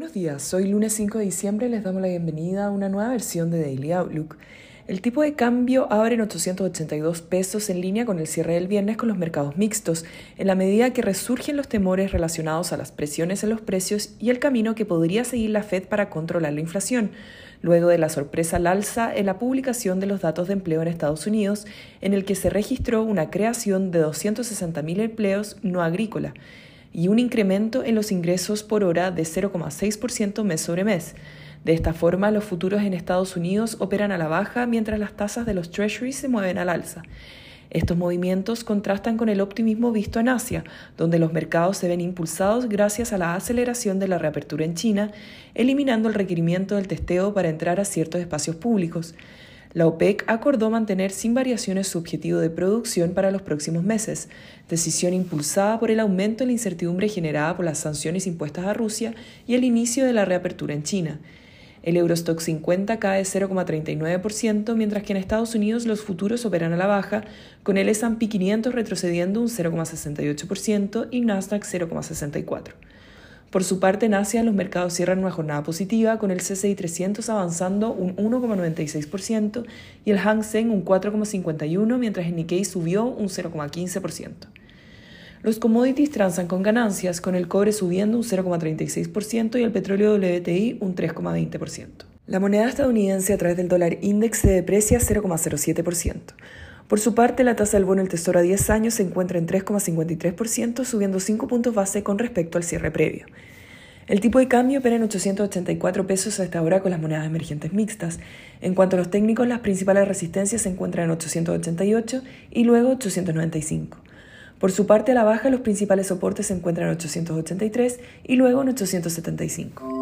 Buenos días, hoy lunes 5 de diciembre les damos la bienvenida a una nueva versión de Daily Outlook. El tipo de cambio abre en 882 pesos en línea con el cierre del viernes con los mercados mixtos, en la medida que resurgen los temores relacionados a las presiones en los precios y el camino que podría seguir la Fed para controlar la inflación, luego de la sorpresa al alza en la publicación de los datos de empleo en Estados Unidos, en el que se registró una creación de 260.000 empleos no agrícola y un incremento en los ingresos por hora de 0,6% mes sobre mes. De esta forma, los futuros en Estados Unidos operan a la baja mientras las tasas de los treasuries se mueven al alza. Estos movimientos contrastan con el optimismo visto en Asia, donde los mercados se ven impulsados gracias a la aceleración de la reapertura en China, eliminando el requerimiento del testeo para entrar a ciertos espacios públicos. La OPEC acordó mantener sin variaciones su objetivo de producción para los próximos meses, decisión impulsada por el aumento en la incertidumbre generada por las sanciones impuestas a Rusia y el inicio de la reapertura en China. El Eurostock 50 cae 0,39%, mientras que en Estados Unidos los futuros operan a la baja, con el S&P 500 retrocediendo un 0,68% y Nasdaq 0,64%. Por su parte, en Asia, los mercados cierran una jornada positiva, con el CCI 300 avanzando un 1,96% y el Hang Seng un 4,51%, mientras el Nikkei subió un 0,15%. Los commodities transan con ganancias, con el cobre subiendo un 0,36% y el petróleo WTI un 3,20%. La moneda estadounidense a través del dólar index se deprecia 0,07%. Por su parte, la tasa del bono del Tesoro a 10 años se encuentra en 3,53%, subiendo 5 puntos base con respecto al cierre previo. El tipo de cambio opera en 884 pesos a esta hora con las monedas emergentes mixtas. En cuanto a los técnicos, las principales resistencias se encuentran en 888 y luego 895. Por su parte, a la baja, los principales soportes se encuentran en 883 y luego en 875.